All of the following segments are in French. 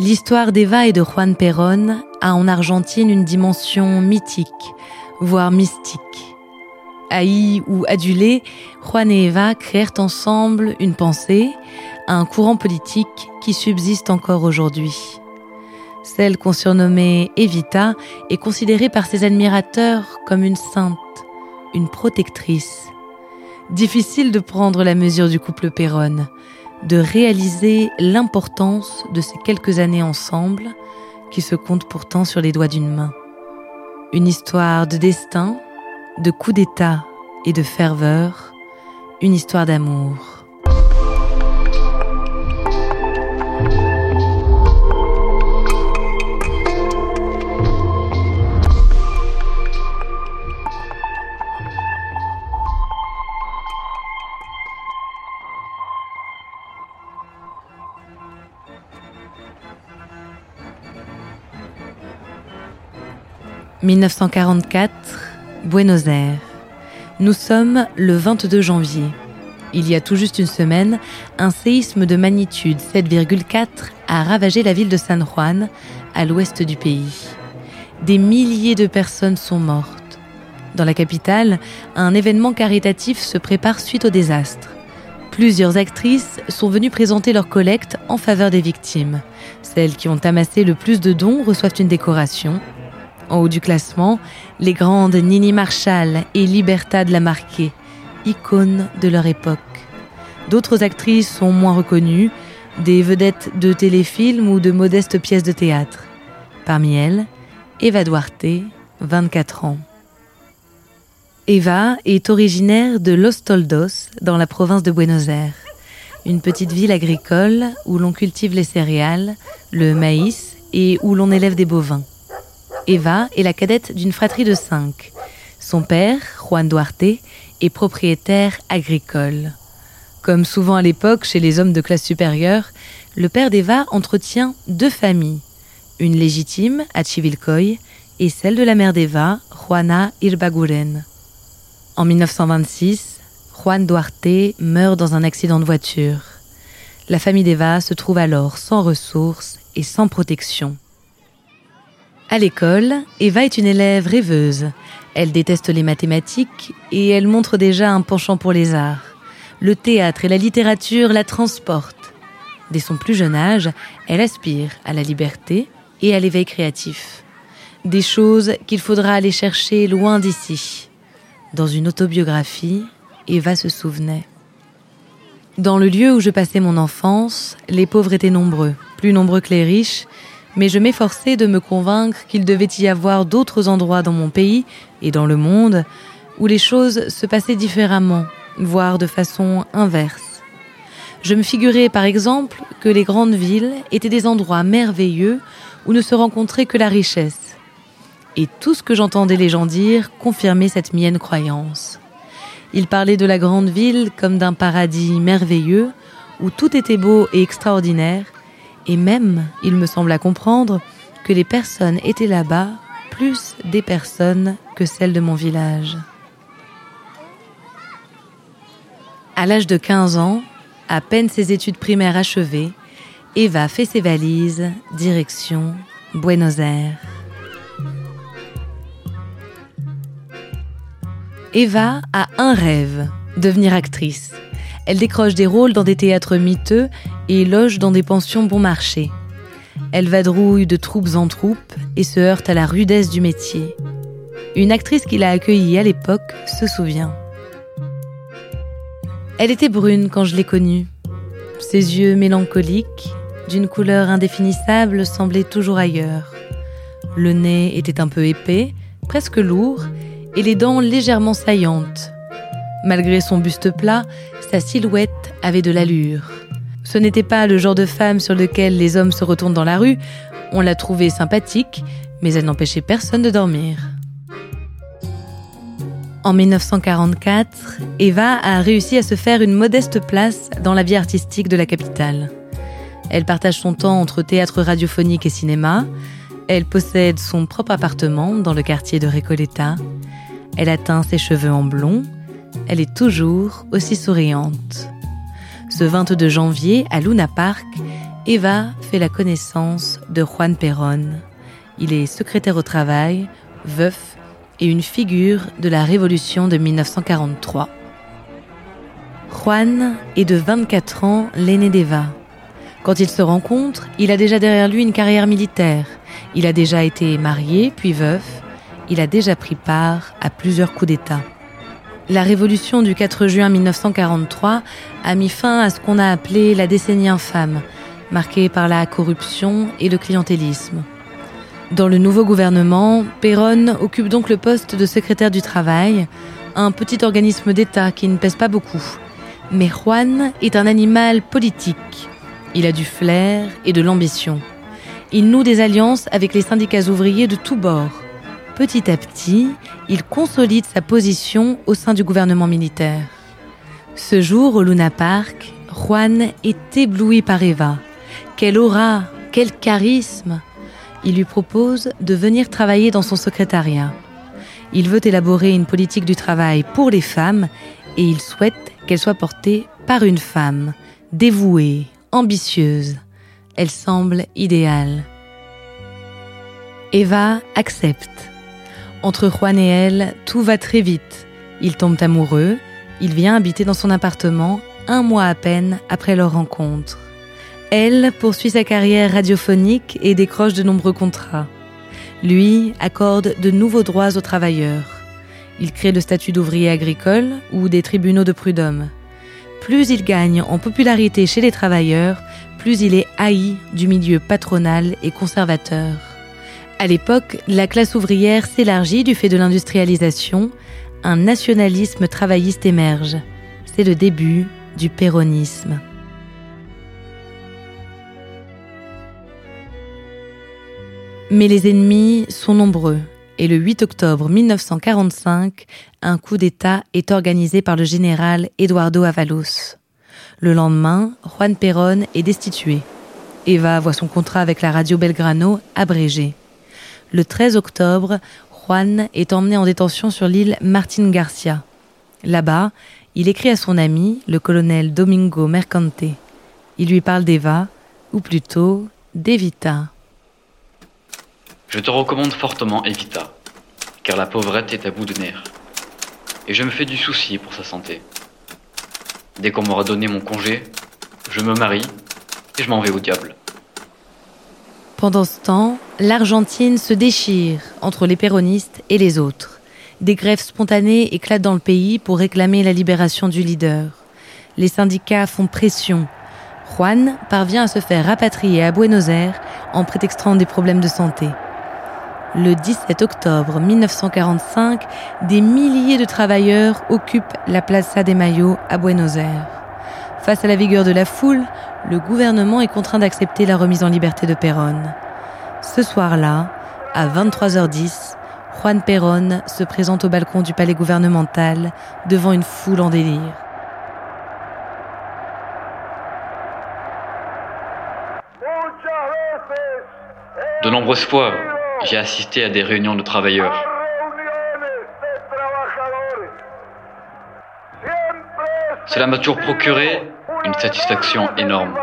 L'histoire d'Eva et de Juan Perón a en Argentine une dimension mythique, voire mystique. Haïs ou adulés, Juan et Eva créèrent ensemble une pensée, un courant politique qui subsiste encore aujourd'hui. Celle qu'on surnommait Evita est considérée par ses admirateurs comme une sainte, une protectrice. Difficile de prendre la mesure du couple Perron, de réaliser l'importance de ces quelques années ensemble qui se comptent pourtant sur les doigts d'une main. Une histoire de destin, de coup d'état et de ferveur, une histoire d'amour. 1944, Buenos Aires. Nous sommes le 22 janvier. Il y a tout juste une semaine, un séisme de magnitude 7,4 a ravagé la ville de San Juan, à l'ouest du pays. Des milliers de personnes sont mortes. Dans la capitale, un événement caritatif se prépare suite au désastre. Plusieurs actrices sont venues présenter leur collecte en faveur des victimes. Celles qui ont amassé le plus de dons reçoivent une décoration en haut du classement, les grandes Nini Marshall et Libertad Lamarque, icônes de leur époque. D'autres actrices sont moins reconnues, des vedettes de téléfilms ou de modestes pièces de théâtre. Parmi elles, Eva Duarte, 24 ans. Eva est originaire de Los Toldos, dans la province de Buenos Aires, une petite ville agricole où l'on cultive les céréales, le maïs et où l'on élève des bovins. Eva est la cadette d'une fratrie de cinq. Son père, Juan Duarte, est propriétaire agricole. Comme souvent à l'époque chez les hommes de classe supérieure, le père d'Eva entretient deux familles, une légitime à Chivilcoy et celle de la mère d'Eva, Juana Irbaguren. En 1926, Juan Duarte meurt dans un accident de voiture. La famille d'Eva se trouve alors sans ressources et sans protection. À l'école, Eva est une élève rêveuse. Elle déteste les mathématiques et elle montre déjà un penchant pour les arts. Le théâtre et la littérature la transportent. Dès son plus jeune âge, elle aspire à la liberté et à l'éveil créatif. Des choses qu'il faudra aller chercher loin d'ici. Dans une autobiographie, Eva se souvenait. Dans le lieu où je passais mon enfance, les pauvres étaient nombreux, plus nombreux que les riches, mais je m'efforçais de me convaincre qu'il devait y avoir d'autres endroits dans mon pays et dans le monde où les choses se passaient différemment, voire de façon inverse. Je me figurais par exemple que les grandes villes étaient des endroits merveilleux où ne se rencontrait que la richesse. Et tout ce que j'entendais les gens dire confirmait cette mienne croyance. Ils parlaient de la grande ville comme d'un paradis merveilleux où tout était beau et extraordinaire, et même, il me semble à comprendre, que les personnes étaient là-bas plus des personnes que celles de mon village. À l'âge de 15 ans, à peine ses études primaires achevées, Eva fait ses valises, direction Buenos Aires. Eva a un rêve, devenir actrice. Elle décroche des rôles dans des théâtres miteux et loge dans des pensions bon marché. Elle vadrouille de troupes en troupes et se heurte à la rudesse du métier. Une actrice qui l'a accueillie à l'époque se souvient. Elle était brune quand je l'ai connue. Ses yeux mélancoliques, d'une couleur indéfinissable, semblaient toujours ailleurs. Le nez était un peu épais, presque lourd, et les dents légèrement saillantes. Malgré son buste plat, sa silhouette avait de l'allure. Ce n'était pas le genre de femme sur lequel les hommes se retournent dans la rue. On l'a trouvée sympathique, mais elle n'empêchait personne de dormir. En 1944, Eva a réussi à se faire une modeste place dans la vie artistique de la capitale. Elle partage son temps entre théâtre radiophonique et cinéma. Elle possède son propre appartement dans le quartier de Recoleta. Elle a teint ses cheveux en blond elle est toujours aussi souriante. Ce 22 janvier, à Luna Park, Eva fait la connaissance de Juan Perón. Il est secrétaire au travail, veuf et une figure de la révolution de 1943. Juan est de 24 ans l'aîné d'Eva. Quand ils se rencontrent, il a déjà derrière lui une carrière militaire. Il a déjà été marié, puis veuf. Il a déjà pris part à plusieurs coups d'État. La révolution du 4 juin 1943 a mis fin à ce qu'on a appelé la décennie infâme, marquée par la corruption et le clientélisme. Dans le nouveau gouvernement, Perron occupe donc le poste de secrétaire du travail, un petit organisme d'État qui ne pèse pas beaucoup. Mais Juan est un animal politique. Il a du flair et de l'ambition. Il noue des alliances avec les syndicats ouvriers de tous bords. Petit à petit, il consolide sa position au sein du gouvernement militaire. Ce jour, au Luna Park, Juan est ébloui par Eva. Quelle aura, quel charisme Il lui propose de venir travailler dans son secrétariat. Il veut élaborer une politique du travail pour les femmes et il souhaite qu'elle soit portée par une femme, dévouée, ambitieuse. Elle semble idéale. Eva accepte. Entre Juan et elle, tout va très vite. Ils tombent amoureux, il vient habiter dans son appartement un mois à peine après leur rencontre. Elle poursuit sa carrière radiophonique et décroche de nombreux contrats. Lui accorde de nouveaux droits aux travailleurs. Il crée le statut d'ouvrier agricole ou des tribunaux de prud'homme. Plus il gagne en popularité chez les travailleurs, plus il est haï du milieu patronal et conservateur. À l'époque, la classe ouvrière s'élargit du fait de l'industrialisation, un nationalisme travailliste émerge. C'est le début du péronisme. Mais les ennemis sont nombreux et le 8 octobre 1945, un coup d'État est organisé par le général Eduardo Avalos. Le lendemain, Juan Perón est destitué. Eva voit son contrat avec la radio Belgrano abrégé. Le 13 octobre, Juan est emmené en détention sur l'île Martin Garcia. Là-bas, il écrit à son ami, le colonel Domingo Mercante. Il lui parle d'Eva, ou plutôt d'Evita. Je te recommande fortement Evita, car la pauvrette est à bout de nerfs. Et je me fais du souci pour sa santé. Dès qu'on m'aura donné mon congé, je me marie et je m'en vais au diable. Pendant ce temps, l'Argentine se déchire entre les péronistes et les autres. Des grèves spontanées éclatent dans le pays pour réclamer la libération du leader. Les syndicats font pression. Juan parvient à se faire rapatrier à Buenos Aires en prétextant des problèmes de santé. Le 17 octobre 1945, des milliers de travailleurs occupent la Plaza de Mayo à Buenos Aires. Face à la vigueur de la foule, le gouvernement est contraint d'accepter la remise en liberté de Perón. Ce soir-là, à 23h10, Juan Perón se présente au balcon du palais gouvernemental devant une foule en délire. De nombreuses fois, j'ai assisté à des réunions de travailleurs. Cela m'a toujours procuré une satisfaction énorme.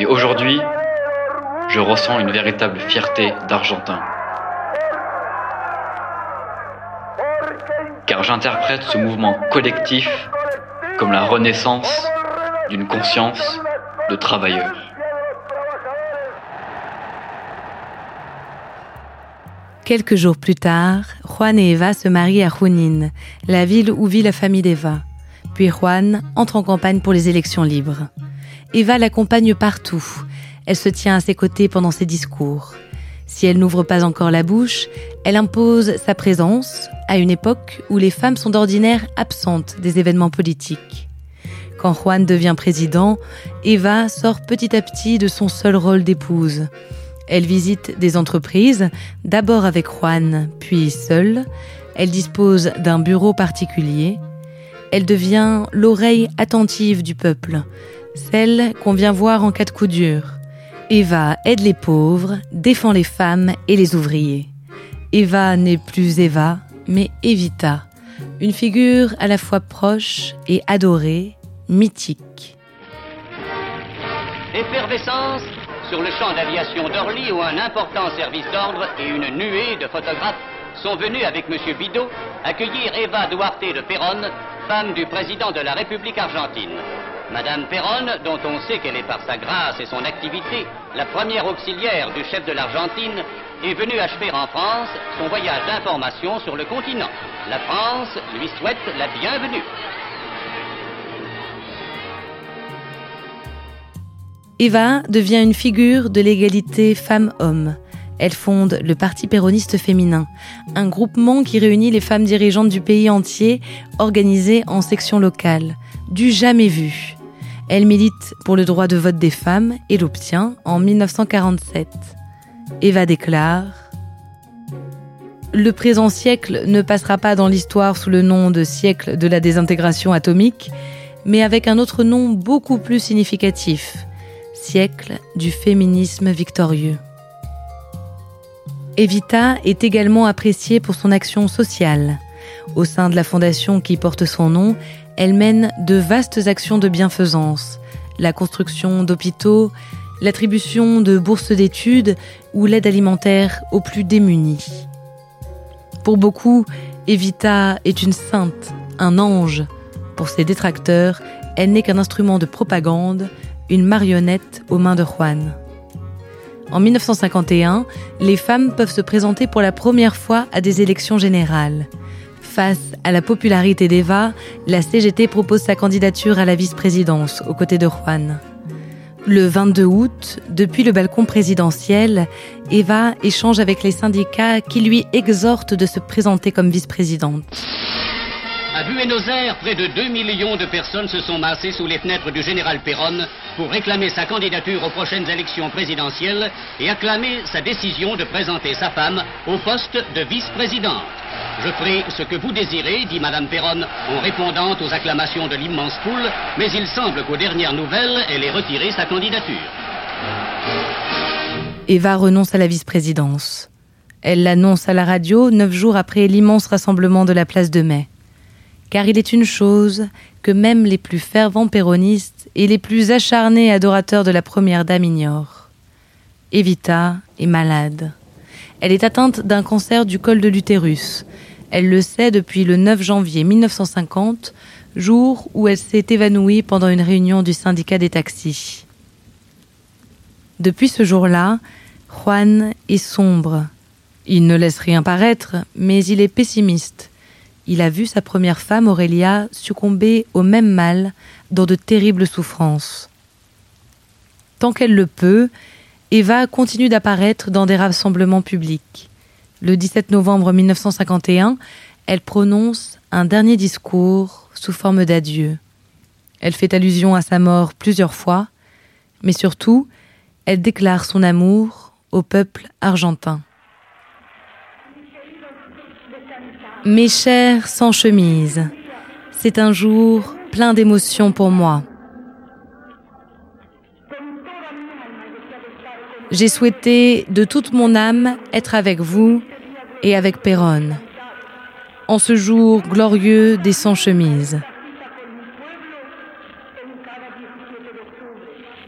Mais aujourd'hui, je ressens une véritable fierté d'Argentin. Car j'interprète ce mouvement collectif comme la renaissance d'une conscience de travailleurs. Quelques jours plus tard, Juan et Eva se marient à Junín, la ville où vit la famille d'Eva. Puis Juan entre en campagne pour les élections libres. Eva l'accompagne partout. Elle se tient à ses côtés pendant ses discours. Si elle n'ouvre pas encore la bouche, elle impose sa présence à une époque où les femmes sont d'ordinaire absentes des événements politiques. Quand Juan devient président, Eva sort petit à petit de son seul rôle d'épouse. Elle visite des entreprises, d'abord avec Juan, puis seule. Elle dispose d'un bureau particulier. Elle devient l'oreille attentive du peuple, celle qu'on vient voir en cas de coup dur. Eva aide les pauvres, défend les femmes et les ouvriers. Eva n'est plus Eva, mais Evita, une figure à la fois proche et adorée, mythique. Effervescence sur le champ d'aviation d'Orly où un important service d'ordre et une nuée de photographes sont venus avec M. Bidot accueillir Eva Duarte de Perón, femme du président de la République argentine. Madame Perron, dont on sait qu'elle est par sa grâce et son activité la première auxiliaire du chef de l'Argentine, est venue achever en France son voyage d'information sur le continent. La France lui souhaite la bienvenue. Eva devient une figure de l'égalité femmes-hommes. Elle fonde le Parti péroniste féminin, un groupement qui réunit les femmes dirigeantes du pays entier, organisées en sections locales. Du jamais vu. Elle milite pour le droit de vote des femmes et l'obtient en 1947. Eva déclare Le présent siècle ne passera pas dans l'histoire sous le nom de siècle de la désintégration atomique, mais avec un autre nom beaucoup plus significatif, siècle du féminisme victorieux. Evita est également appréciée pour son action sociale. Au sein de la fondation qui porte son nom, elle mène de vastes actions de bienfaisance, la construction d'hôpitaux, l'attribution de bourses d'études ou l'aide alimentaire aux plus démunis. Pour beaucoup, Evita est une sainte, un ange. Pour ses détracteurs, elle n'est qu'un instrument de propagande, une marionnette aux mains de Juan. En 1951, les femmes peuvent se présenter pour la première fois à des élections générales. Face à la popularité d'Eva, la CGT propose sa candidature à la vice-présidence aux côtés de Juan. Le 22 août, depuis le balcon présidentiel, Eva échange avec les syndicats qui lui exhortent de se présenter comme vice-présidente. À Buenos Aires, près de 2 millions de personnes se sont massées sous les fenêtres du général Perron pour réclamer sa candidature aux prochaines élections présidentielles et acclamer sa décision de présenter sa femme au poste de vice-présidente. Je ferai ce que vous désirez, dit Madame Perron en répondant aux acclamations de l'immense foule, mais il semble qu'aux dernières nouvelles, elle ait retiré sa candidature. Eva renonce à la vice-présidence. Elle l'annonce à la radio neuf jours après l'immense rassemblement de la place de mai. Car il est une chose que même les plus fervents péronistes et les plus acharnés adorateurs de la première dame ignorent. Evita est malade. Elle est atteinte d'un cancer du col de l'utérus, elle le sait depuis le 9 janvier 1950, jour où elle s'est évanouie pendant une réunion du syndicat des taxis. Depuis ce jour-là, Juan est sombre. Il ne laisse rien paraître, mais il est pessimiste. Il a vu sa première femme, Aurélia, succomber au même mal, dans de terribles souffrances. Tant qu'elle le peut, Eva continue d'apparaître dans des rassemblements publics. Le 17 novembre 1951, elle prononce un dernier discours sous forme d'adieu. Elle fait allusion à sa mort plusieurs fois, mais surtout, elle déclare son amour au peuple argentin. Mes chers sans chemise, c'est un jour plein d'émotions pour moi. J'ai souhaité de toute mon âme être avec vous et avec Péronne. En ce jour glorieux des sans-chemises.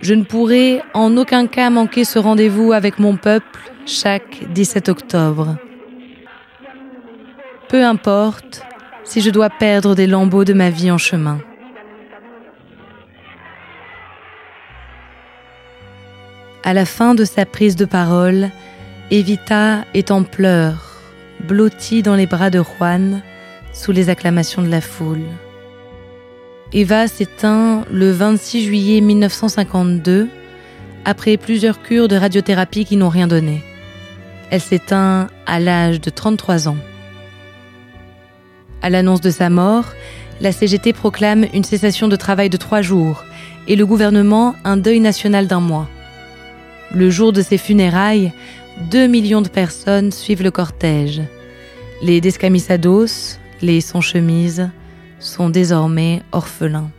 Je ne pourrai en aucun cas manquer ce rendez-vous avec mon peuple chaque 17 octobre. Peu importe si je dois perdre des lambeaux de ma vie en chemin. À la fin de sa prise de parole, Evita est en pleurs blotti dans les bras de Juan, sous les acclamations de la foule. Eva s'éteint le 26 juillet 1952, après plusieurs cures de radiothérapie qui n'ont rien donné. Elle s'éteint à l'âge de 33 ans. À l'annonce de sa mort, la CGT proclame une cessation de travail de trois jours et le gouvernement un deuil national d'un mois. Le jour de ses funérailles, 2 millions de personnes suivent le cortège. Les descamisados, les sans-chemises, sont désormais orphelins.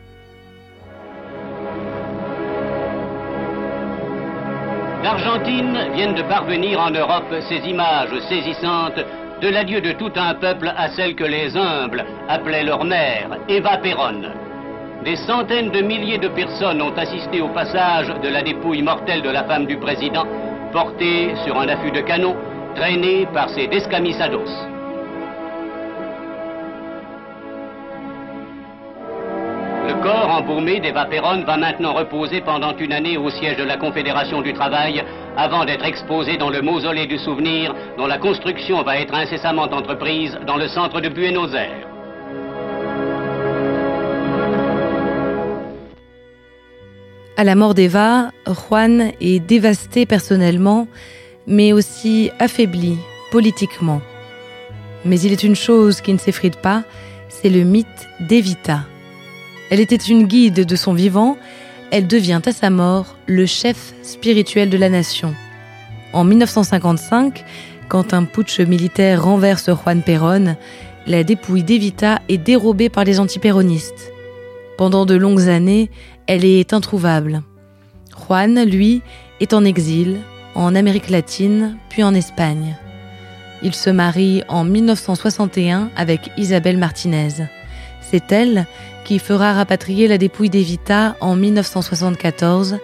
D'Argentine viennent de parvenir en Europe ces images saisissantes de l'adieu de tout un peuple à celle que les humbles appelaient leur mère, Eva Perón. Des centaines de milliers de personnes ont assisté au passage de la dépouille mortelle de la femme du président, portée sur un affût de canon, traînée par ses descamisados. Le corps embaumé d'Eva Perron va maintenant reposer pendant une année au siège de la Confédération du Travail avant d'être exposé dans le mausolée du souvenir dont la construction va être incessamment entreprise dans le centre de Buenos Aires. À la mort d'Eva, Juan est dévasté personnellement, mais aussi affaibli politiquement. Mais il est une chose qui ne s'effrite pas, c'est le mythe d'Evita. Elle était une guide de son vivant, elle devient à sa mort le chef spirituel de la nation. En 1955, quand un putsch militaire renverse Juan Perón, la dépouille d'Evita est dérobée par les antipéronistes. Pendant de longues années, elle est introuvable. Juan, lui, est en exil, en Amérique latine, puis en Espagne. Il se marie en 1961 avec Isabelle Martinez. C'est elle qui fera rapatrier la dépouille d'Evita en 1974,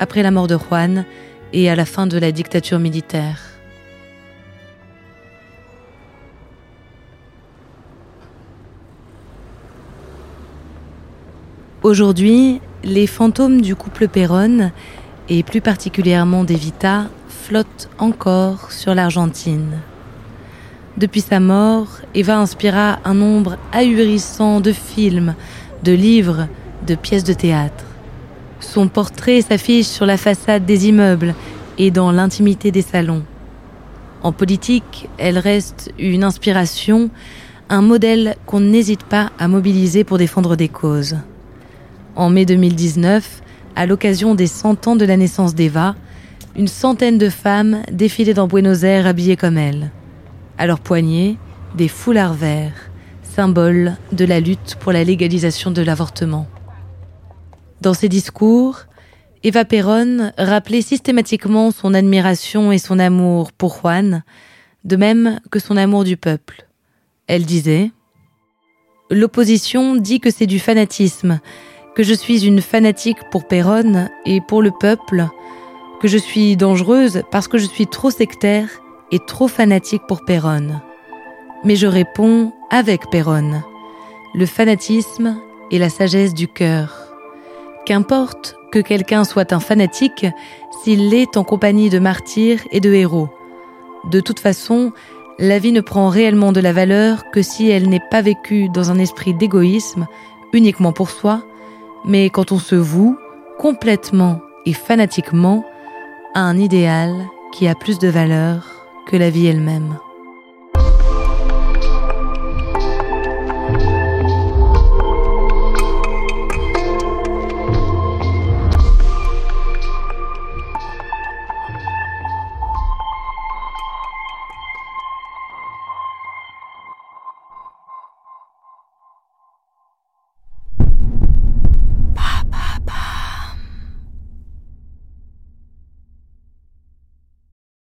après la mort de Juan et à la fin de la dictature militaire. Aujourd'hui, les fantômes du couple Perron, et plus particulièrement d'Evita, flottent encore sur l'Argentine. Depuis sa mort, Eva inspira un nombre ahurissant de films, de livres, de pièces de théâtre. Son portrait s'affiche sur la façade des immeubles et dans l'intimité des salons. En politique, elle reste une inspiration, un modèle qu'on n'hésite pas à mobiliser pour défendre des causes. En mai 2019, à l'occasion des 100 ans de la naissance d'Eva, une centaine de femmes défilaient dans Buenos Aires habillées comme elle. À leurs poignets, des foulards verts, symbole de la lutte pour la légalisation de l'avortement. Dans ses discours, Eva Perón rappelait systématiquement son admiration et son amour pour Juan, de même que son amour du peuple. Elle disait L'opposition dit que c'est du fanatisme, que je suis une fanatique pour Perón et pour le peuple, que je suis dangereuse parce que je suis trop sectaire et trop fanatique pour Perón. Mais je réponds avec Perón. Le fanatisme et la sagesse du cœur. Qu'importe que quelqu'un soit un fanatique s'il l'est en compagnie de martyrs et de héros. De toute façon, la vie ne prend réellement de la valeur que si elle n'est pas vécue dans un esprit d'égoïsme, uniquement pour soi, mais quand on se voue complètement et fanatiquement à un idéal qui a plus de valeur que la vie elle-même.